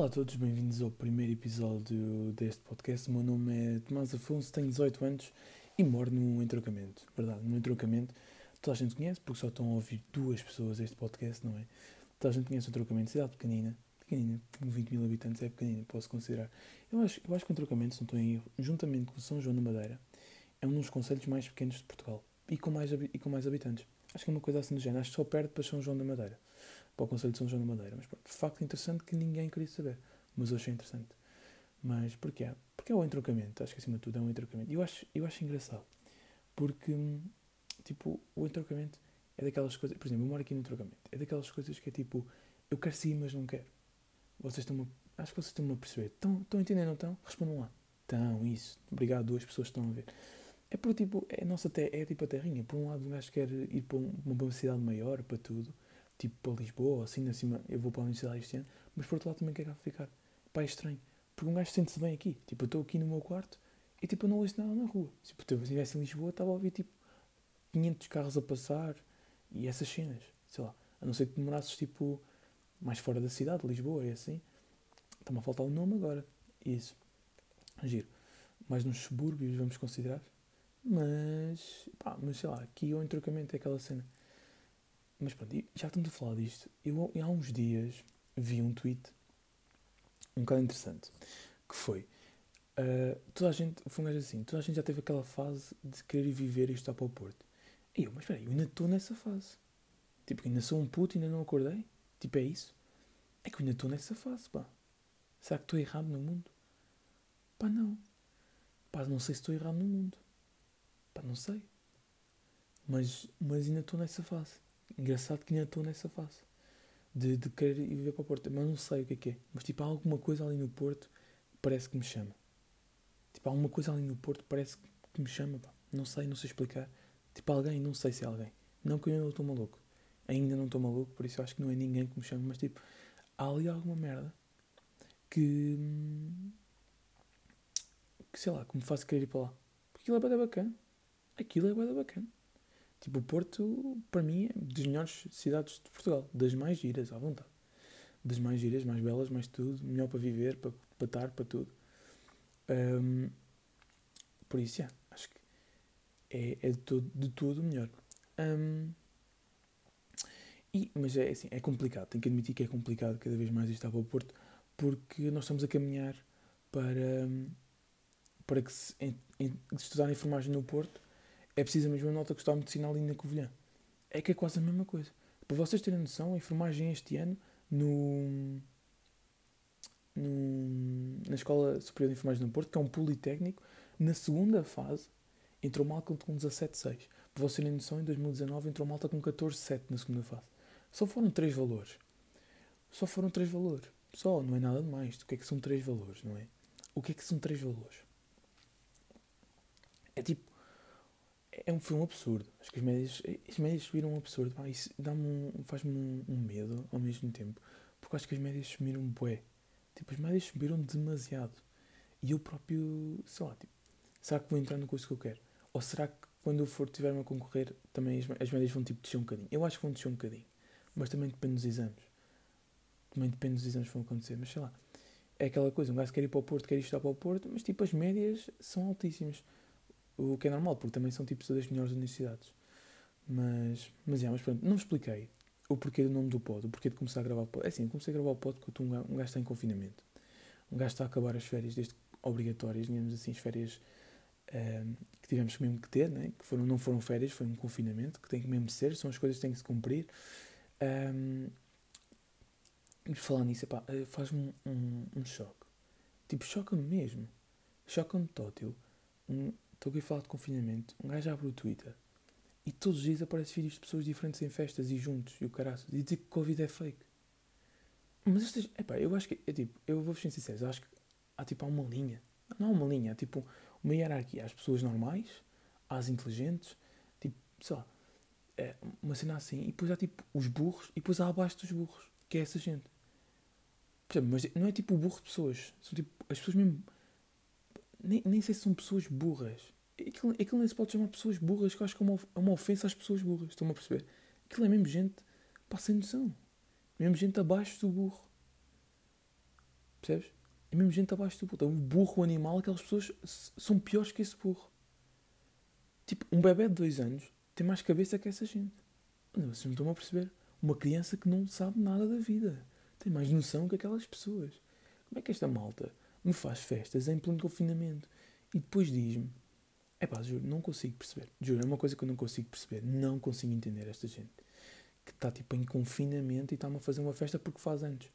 Olá a todos, bem-vindos ao primeiro episódio deste podcast. O meu nome é Tomás Afonso, tenho 18 anos e moro num entrocamento. Verdade, num entrocamento. Toda a gente conhece, porque só estão a ouvir duas pessoas este podcast, não é? Toda a gente conhece o entrocamento, cidade pequenina, pequenina, com 20 mil habitantes é pequenina, posso considerar. Eu acho, eu acho que o entrocamento, se não estou em erro, juntamente com São João da Madeira, é um dos conselhos mais pequenos de Portugal e com mais, e com mais habitantes. Acho que é uma coisa assim do género, acho que só perde para São João da Madeira para o Conselho de São João da Madeira. Mas pronto, facto interessante que ninguém queria saber. Mas eu achei interessante. Mas porquê? Porque é o entrocamento. Acho que acima de tudo é um entrocamento. E eu acho, eu acho engraçado. Porque, tipo, o entrocamento é daquelas coisas. Por exemplo, eu moro aqui no entrocamento. É daquelas coisas que é tipo, eu quero sim, mas não quero. Vocês estão Acho que vocês estão-me a perceber. Estão, estão não estão? Respondam lá. Estão, isso. Obrigado, duas pessoas estão a ver. É por tipo, é, nossa, é tipo a terrinha. Por um lado, um gajo quer ir para uma cidade maior, para tudo tipo para Lisboa, assim, acima, eu vou para a universidade este ano, mas por outro lado também quero ficar. Pá, é estranho. Porque um gajo sente-se bem aqui. Tipo, eu estou aqui no meu quarto e tipo, eu não ouço nada na rua. Tipo, se eu estivesse em Lisboa, estava a ouvir tipo 500 carros a passar e essas cenas, sei lá. A não ser que demorasses tipo mais fora da cidade, Lisboa e assim. Está-me a faltar o nome agora. Isso. Giro. Mais nos subúrbios, vamos considerar. Mas, pá, mas sei lá, aqui o entrocamento é aquela cena. Mas pronto, já estamos a falar disto. Eu há uns dias vi um tweet um bocado interessante que foi uh, toda a gente, foi um gajo assim, toda a gente já teve aquela fase de querer viver e estar para o Porto. E eu, mas espera aí, eu ainda estou nessa fase. Tipo, ainda sou um puto ainda não acordei. Tipo, é isso? É que eu ainda estou nessa fase, pá. Será que estou errado no mundo? Pá, não. Pá, não sei se estou errado no mundo. Pá, não sei. Mas, mas ainda estou nessa fase. Engraçado que ainda estou nessa fase de, de querer ir viver para o Porto, mas não sei o que é que é. Mas tipo, há alguma coisa ali no Porto que parece que me chama. Tipo, há alguma coisa ali no Porto que parece que me chama. Pá. Não sei, não sei explicar. Tipo, alguém, não sei se é alguém. Não que eu não estou maluco. Ainda não estou maluco, por isso acho que não é ninguém que me chama. Mas tipo, há ali alguma merda que. que sei lá, que me faz querer ir para lá. Porque aquilo é bacana. Aquilo é bada bacana. Tipo, o Porto, para mim, é das melhores cidades de Portugal. Das mais giras, à vontade. Das mais giras, mais belas, mais tudo. Melhor para viver, para, para estar, para tudo. Um, por isso, yeah, acho que é, é de, todo, de tudo melhor. Um, e, mas é assim, é complicado. Tenho que admitir que é complicado cada vez mais estar para o Porto, porque nós estamos a caminhar para, para que se, em, em, estudar enfermagem no Porto é preciso a mesma nota que está a medicina ali na Covilhã. É que é quase a mesma coisa. Para vocês terem noção, a enfermagem este ano, no, no, na Escola Superior de Enfermagem no Porto, que é um politécnico, na segunda fase entrou malta com 17,6. Para vocês terem noção, em 2019 entrou malta com 14,7 na segunda fase. Só foram três valores. Só foram três valores. Só, não é nada demais. O que é que são três valores, não é? O que é que são três valores? É tipo, é um, um absurdo. Acho que as médias, as médias subiram um absurdo. Pá, isso dá-me um, faz-me um, um, medo ao mesmo tempo. Porque acho que as médias subiram bué. Tipo, as médias subiram demasiado. E eu próprio, sei lá, tipo, será que vou entrar no curso que eu quero? Ou será que quando eu for tiver a concorrer, também as, as médias vão tipo descer um bocadinho? Eu acho que vão descer um bocadinho. Mas também depende dos exames. Também depende dos exames que vão acontecer. Mas sei lá. É aquela coisa, um gajo quer ir para o Porto, quer ir estudar para o Porto, mas tipo, as médias são altíssimas. O que é normal, porque também são tipo das melhores universidades. Mas, mas, yeah, mas pronto, não expliquei o porquê do nome do pod, o porquê de começar a gravar o pod. É assim, comecei a gravar o pod porque um, um gajo está em confinamento. Um gajo está a acabar as férias desde obrigatórias, digamos assim, as férias um, ehm, que tivemos mesmo que ter, né? que foram, não foram férias, foi um confinamento, que tem que mesmo ser, são as coisas que têm que se cumprir. Um, ehm, e falar nisso, eh, faz-me um, um, um, choque. Tipo, choca-me mesmo. Choca-me tótil. Um, Estou aqui a falar de confinamento. Um gajo abre o Twitter e todos os dias aparecem vídeos de pessoas diferentes em festas e juntos e o caraço. E dizer que Covid é fake. Mas estas. Epá, eu acho que. É tipo, eu vou ser sincero, acho que há tipo há uma linha. Não há uma linha, há tipo uma hierarquia. Há as pessoas normais, há as inteligentes, tipo, sei lá, é uma cena assim. E depois há tipo os burros e depois há abaixo dos burros, que é essa gente. Mas não é tipo o burro de pessoas. São tipo as pessoas mesmo nem, nem sei se são pessoas burras. Aquilo, aquilo nem se pode chamar pessoas burras, que eu acho que é uma, é uma ofensa às pessoas burras. Estão-me a perceber? Aquilo é mesmo gente, pá, sem noção. Mesmo gente abaixo do burro. Percebes? É mesmo gente abaixo do burro. Então, o burro, o animal, aquelas pessoas são piores que esse burro. Tipo, um bebê de dois anos tem mais cabeça que essa gente. Vocês não estão a perceber. Uma criança que não sabe nada da vida. Tem mais noção que aquelas pessoas. Como é que esta malta me faz festas em pleno confinamento e depois diz-me: é pá, juro, não consigo perceber. Juro, é uma coisa que eu não consigo perceber. Não consigo entender esta gente que está tipo em confinamento e está-me a fazer uma festa porque faz anos.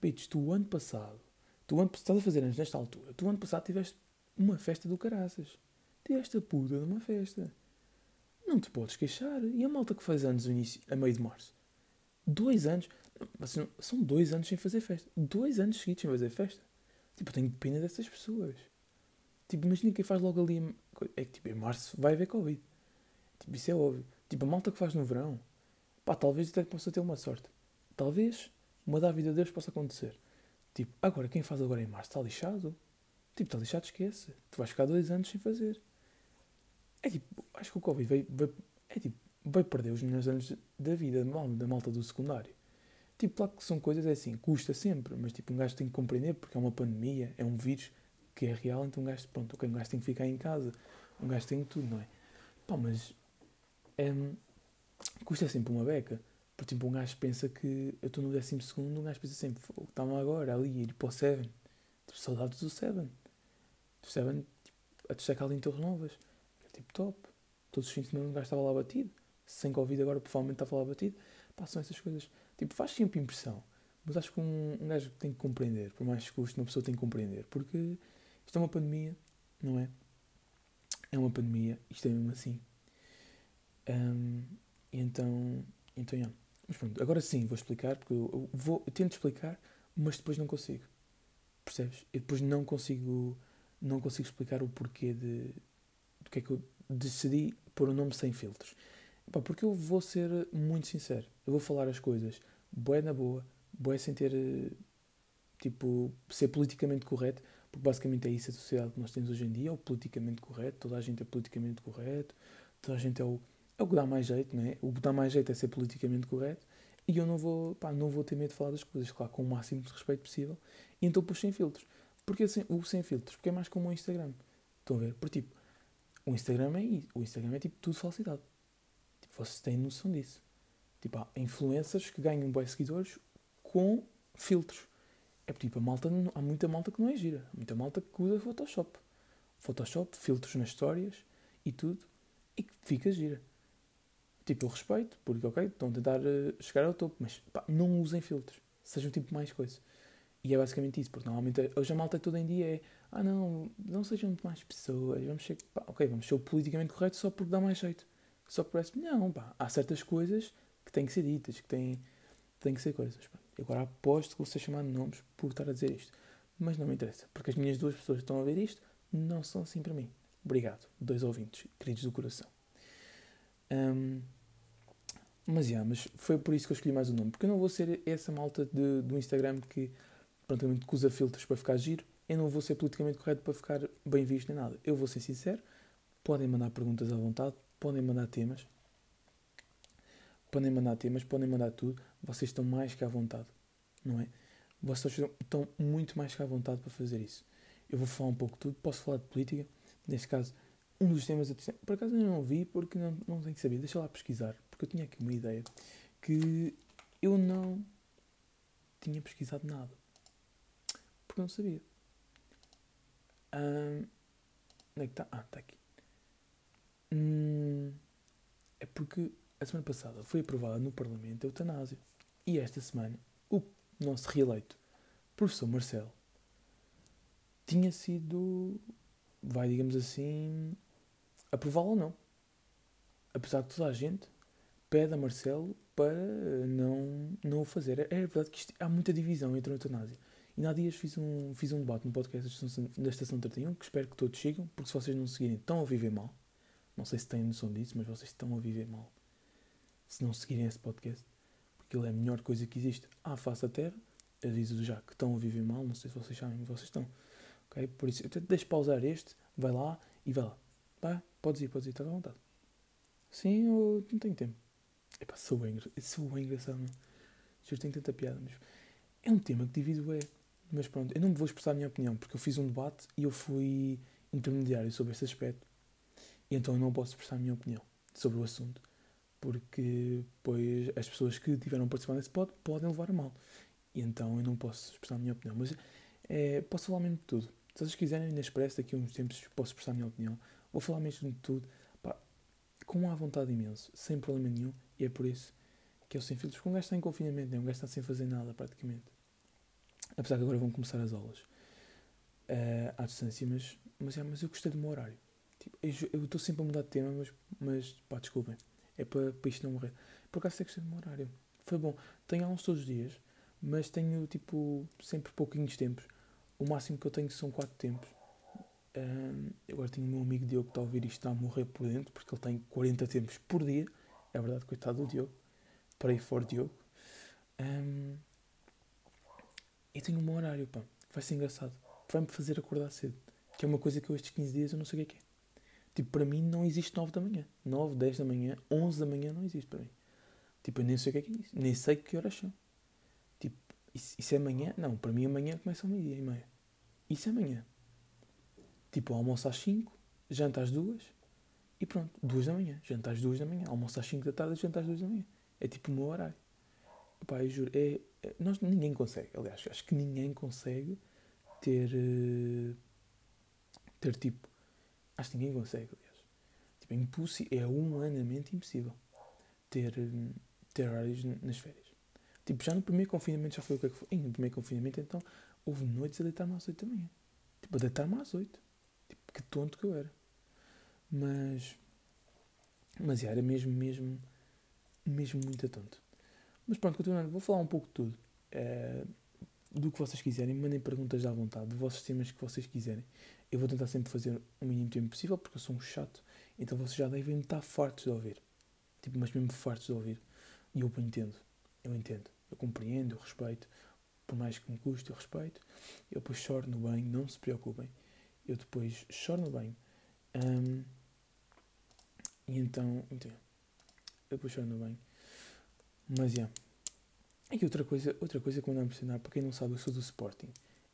Bitch, tu ano passado, tu ano estás a fazer anos nesta altura, tu ano passado tiveste uma festa do caraças. Tiveste a puta de uma festa. Não te podes queixar. E a malta que faz anos no início, a meio de março? Dois anos. São dois anos sem fazer festa. Dois anos seguidos sem fazer festa. Tipo, eu tenho pena dessas pessoas. Tipo, imagina quem faz logo ali. É que tipo, em março vai haver Covid. Tipo, isso é óbvio. Tipo, a malta que faz no verão. Pá, talvez até possa ter uma sorte. Talvez uma da vida Deus possa acontecer. Tipo, agora quem faz agora em março está lixado. Tipo, está lixado, esquece. Tu vais ficar dois anos sem fazer. É tipo, acho que o Covid vai, é tipo, vai perder os melhores anos da vida da malta do secundário. Tipo, claro que são coisas é assim, custa sempre, mas tipo, um gajo tem que compreender porque é uma pandemia, é um vírus que é real, então um gajo, pronto, okay, um gajo tem que ficar em casa, um gajo tem tudo, não é? Pá, mas é, custa sempre uma beca. Porque tipo, um gajo pensa que eu estou no décimo segundo, um gajo pensa sempre, está-me agora ali, ir para o Seven. Tipo, saudades do Seven. O Seven, tipo, a destacar ali em Torres Novas. Tipo top. Todos os fins de semana um gajo estava lá batido. Sem Covid agora provavelmente estava lá batido. Passam essas coisas. Tipo, faz sempre impressão. Mas acho que um, um gajo tem que compreender. Por mais que custe, uma pessoa tem que compreender. Porque isto é uma pandemia, não é? É uma pandemia, isto é mesmo assim. Um, então, então, yeah. Mas pronto, agora sim vou explicar, porque eu, vou, eu tento explicar, mas depois não consigo. Percebes? E depois não consigo, não consigo explicar o porquê de, do que é que eu decidi pôr o um nome sem filtros. Pá, porque eu vou ser muito sincero. Eu vou falar as coisas boé na boa, boé sem ter, tipo, ser politicamente correto, porque basicamente é isso a sociedade que nós temos hoje em dia, é o politicamente correto, toda a gente é politicamente correto, toda a gente é o, é o que dá mais jeito, não é? O que dá mais jeito é ser politicamente correto e eu não vou, pá, não vou ter medo de falar das coisas, claro, com o máximo de respeito possível e então pus sem filtros. Porque assim, o sem filtros, porque é mais como o Instagram. Estão a ver? Porque tipo, o Instagram é isso. O Instagram é tipo tudo falsidade. Tipo, vocês têm noção disso. Tipo, há influencers que ganham bons seguidores com filtros. É tipo, a malta, há muita malta que não é gira. Há muita malta que usa Photoshop. Photoshop, filtros nas histórias e tudo. E que fica gira. Tipo, eu respeito, porque ok, estão a tentar uh, chegar ao topo, mas pá, não usem filtros. Sejam tipo mais coisas. E é basicamente isso, porque normalmente hoje a malta todo em dia é ah não, não sejam mais pessoas, vamos ser, pá, ok, vamos ser o politicamente correto só porque dá mais jeito. Só parece, não, pá, há certas coisas que têm que ser ditas, que têm, têm que ser coisas. Pá. Agora aposto que vou ser chamado de nomes por estar a dizer isto. Mas não me interessa, porque as minhas duas pessoas que estão a ver isto não são assim para mim. Obrigado, dois ouvintes, queridos do coração. Um, mas, yeah, mas foi por isso que eu escolhi mais o nome. Porque eu não vou ser essa malta de, do Instagram que, prontamente, usa filtros para ficar giro. Eu não vou ser politicamente correto para ficar bem visto nem nada. Eu vou ser sincero. Podem mandar perguntas à vontade. Podem mandar temas. Podem mandar temas. Podem mandar tudo. Vocês estão mais que à vontade. Não é? Vocês estão muito mais que à vontade para fazer isso. Eu vou falar um pouco de tudo. Posso falar de política. Neste caso, um dos temas... Por acaso eu não vi porque não, não tenho que saber. Deixa lá pesquisar porque eu tinha aqui uma ideia que eu não tinha pesquisado nada. Porque não sabia. Um, onde é que está? Ah, está aqui. Hum, é porque a semana passada foi aprovada no Parlamento a eutanásia. E esta semana o nosso reeleito, professor Marcelo, tinha sido, vai digamos assim, aprová-lo ou não. Apesar de toda a gente pede a Marcelo para não, não o fazer. É, é verdade que isto, há muita divisão entre a eutanásia. E há dias fiz um, fiz um debate no podcast da Estação, da Estação 31 que espero que todos sigam, porque se vocês não seguirem, estão a viver mal. Não sei se têm noção disso, mas vocês estão a viver mal. Se não seguirem esse podcast, porque ele é a melhor coisa que existe à face da Terra. Aviso já que estão a viver mal, não sei se vocês sabem, vocês estão. Ok? Por isso, eu deixo pausar este, vai lá e vai lá. Vai, podes ir, podes ir, estás à vontade. Sim, eu não tenho tempo. Epá, sou bem, sou bem engraçado, não? Juro, tenho tanta piada, mas é um tema que divide é. Mas pronto, eu não vou expressar a minha opinião, porque eu fiz um debate e eu fui intermediário sobre esse aspecto. E então eu não posso expressar a minha opinião sobre o assunto. Porque pois as pessoas que tiveram participado nesse pod podem levar a mal. E então eu não posso expressar a minha opinião. Mas é, posso falar mesmo de tudo. Se vocês quiserem, ainda expresso daqui a uns tempos, posso expressar a minha opinião. Vou falar mesmo de tudo. Pá, com a vontade imenso, sem problema nenhum. E é por isso que eu sem filtros. Porque um gajo está em confinamento, né? um gajo está sem fazer nada praticamente. Apesar que agora vão começar as aulas uh, à distância, mas, mas, é, mas eu gostei do meu horário. Tipo, eu estou sempre a mudar de tema, mas, mas pá, desculpem. É para, para isto não morrer. Por acaso eu gostei do meu horário. Foi bom. Tenho aulas todos os dias, mas tenho tipo sempre pouquinhos tempos. O máximo que eu tenho são 4 tempos. Um, agora tenho o meu amigo Diogo que está a ouvir isto, está a morrer por dentro, porque ele tem 40 tempos por dia. É verdade, coitado do Diogo. Pray for Diogo. Um, e tenho meu horário, pá. Vai ser engraçado. Vai-me fazer acordar cedo. Que é uma coisa que eu estes 15 dias eu não sei o que é que é. Tipo, para mim não existe 9 da manhã. 9, 10 da manhã, 11 da manhã não existe para mim. Tipo, eu nem sei o que é que é isso. Nem sei que horas são. Tipo, isso, isso é amanhã? Não, para mim amanhã começa ao meio-dia e meia. Isso é amanhã. Tipo, almoço às 5, janta às 2 e pronto, 2 da manhã. Janta às 2 da manhã. Almoço às 5 da tarde, janta às 2 da manhã. É tipo o meu horário. Pá, eu juro, é, é, nós, ninguém consegue, aliás, acho que ninguém consegue ter, uh, ter tipo, acho que ninguém consegue, aliás, tipo, é impossível, é humanamente impossível ter, ter horários nas férias. Tipo, já no primeiro confinamento já foi o que é que foi. E no primeiro confinamento, então, houve noites a deitar-me às 8 da manhã. Tipo, a deitar-me às 8. Tipo, que tonto que eu era. Mas, mas já, era mesmo, mesmo, mesmo muito tonto. Mas pronto, continuando, vou falar um pouco de tudo. É, do que vocês quiserem, mandem perguntas à vontade, de vossos temas que vocês quiserem. Eu vou tentar sempre fazer o mínimo tempo possível, porque eu sou um chato, então vocês já devem estar fartos de ouvir. Tipo, mas mesmo fartos de ouvir. E eu entendo, eu entendo, eu compreendo, eu respeito. Por mais que me custe, eu respeito. Eu depois choro no banho, não se preocupem. Eu depois choro no banho. Um, e então, entendo. Eu depois choro no banho. Mas, já. Yeah. E outra coisa, outra coisa que me dá a impressionar, para quem não sabe, eu sou do Sporting.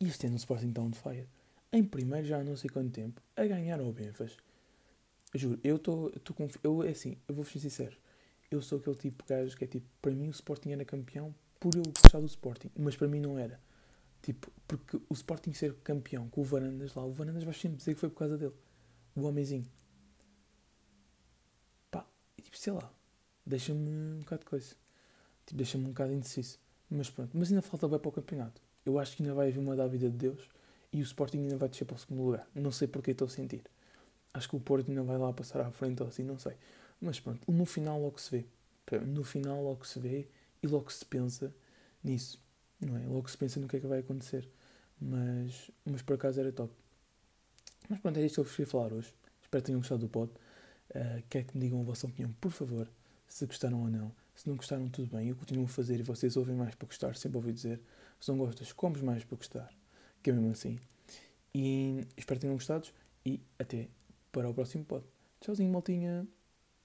E este ano o Sporting está on fire. Em primeiro, já há não sei quanto tempo, a ganhar ao Benfas. Juro, eu estou. Eu, é assim, eu vou ser sincero. Eu sou aquele tipo de gajo que é tipo, para mim o Sporting era campeão por eu gostar do Sporting. Mas para mim não era. Tipo, porque o Sporting ser campeão com o Varandas lá, o Varandas vai sempre dizer que foi por causa dele. O homenzinho. Pá, e tipo, sei lá. Deixa-me um bocado de coisa. Tipo, deixa-me um bocado indeciso. Mas pronto, mas ainda falta bem para o campeonato. Eu acho que ainda vai haver uma dávida de Deus e o Sporting ainda vai descer para o segundo lugar. Não sei porque estou a sentir. Acho que o Porto ainda vai lá passar à frente ou assim, não sei. Mas pronto, no final logo se vê. No final logo se vê e logo se pensa nisso. Não é? Logo se pensa no que é que vai acontecer. Mas, mas por acaso era top. Mas pronto, é isto que eu vos queria falar hoje. Espero que tenham gostado do pod. Uh, que me digam a vossa opinião, por favor, se gostaram ou não. Se não gostaram, tudo bem, eu continuo a fazer e vocês ouvem mais para gostar, sempre ouvi dizer. Se não gostas, comes mais para gostar, que é mesmo assim. E espero que tenham gostado e até para o próximo pod. Tchauzinho, maltinha!